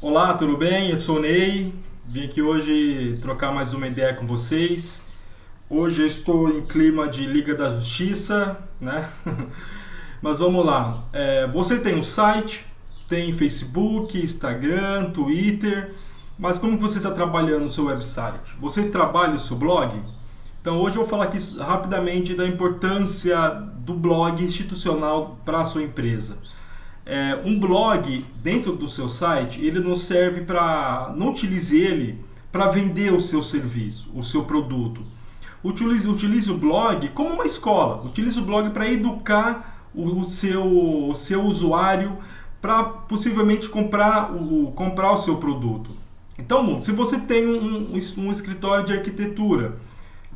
Olá, tudo bem? Eu sou o Ney. Vim aqui hoje trocar mais uma ideia com vocês. Hoje eu estou em clima de Liga da Justiça, né? Mas vamos lá. É, você tem um site, tem Facebook, Instagram, Twitter, mas como você está trabalhando o seu website? Você trabalha o seu blog? Então hoje eu vou falar aqui rapidamente da importância do blog institucional para a sua empresa é, um blog dentro do seu site, ele não serve para. Não utilize ele para vender o seu serviço, o seu produto. Utilize, utilize o blog como uma escola. Utilize o blog para educar o, o, seu, o seu usuário para possivelmente comprar o, comprar o seu produto. Então, se você tem um, um, um escritório de arquitetura,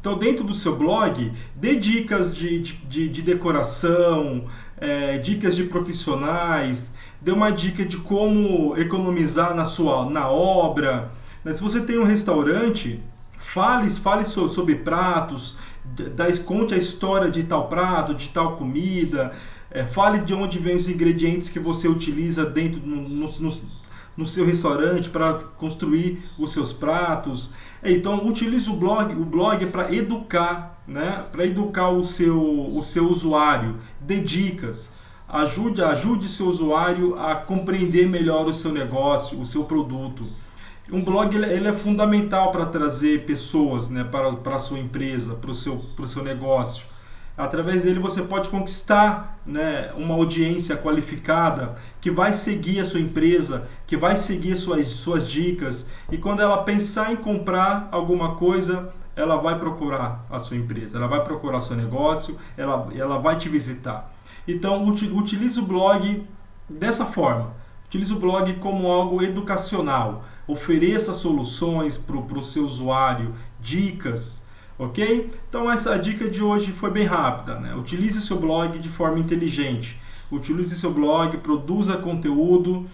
então, dentro do seu blog, dê dicas de, de, de decoração, é, dicas de profissionais, dê uma dica de como economizar na sua na obra. Né? Se você tem um restaurante, fale, fale sobre, sobre pratos, da, conte a história de tal prato, de tal comida, é, fale de onde vem os ingredientes que você utiliza dentro no, no, no no seu restaurante para construir os seus pratos. Então utilize o blog, o blog é para educar, né? Para educar o seu, o seu usuário, dê dicas, ajude, ajude seu usuário a compreender melhor o seu negócio, o seu produto. Um blog ele, é fundamental para trazer pessoas né, para, para a sua empresa, para o seu, para o seu negócio. Através dele você pode conquistar né, uma audiência qualificada que vai seguir a sua empresa, que vai seguir suas, suas dicas e quando ela pensar em comprar alguma coisa, ela vai procurar a sua empresa, ela vai procurar seu negócio, ela, ela vai te visitar. Então utilize o blog dessa forma. Utilize o blog como algo educacional. Ofereça soluções para o seu usuário, dicas ok? Então essa dica de hoje foi bem rápida, né? Utilize seu blog de forma inteligente. Utilize seu blog, produza conteúdo,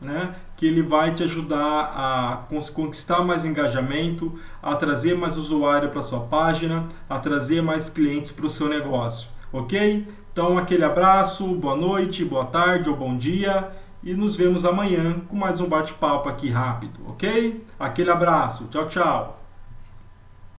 né? Que ele vai te ajudar a conquistar mais engajamento, a trazer mais usuário para sua página, a trazer mais clientes para o seu negócio, ok? Então aquele abraço, boa noite, boa tarde ou bom dia e nos vemos amanhã com mais um bate-papo aqui rápido, ok? Aquele abraço, tchau, tchau.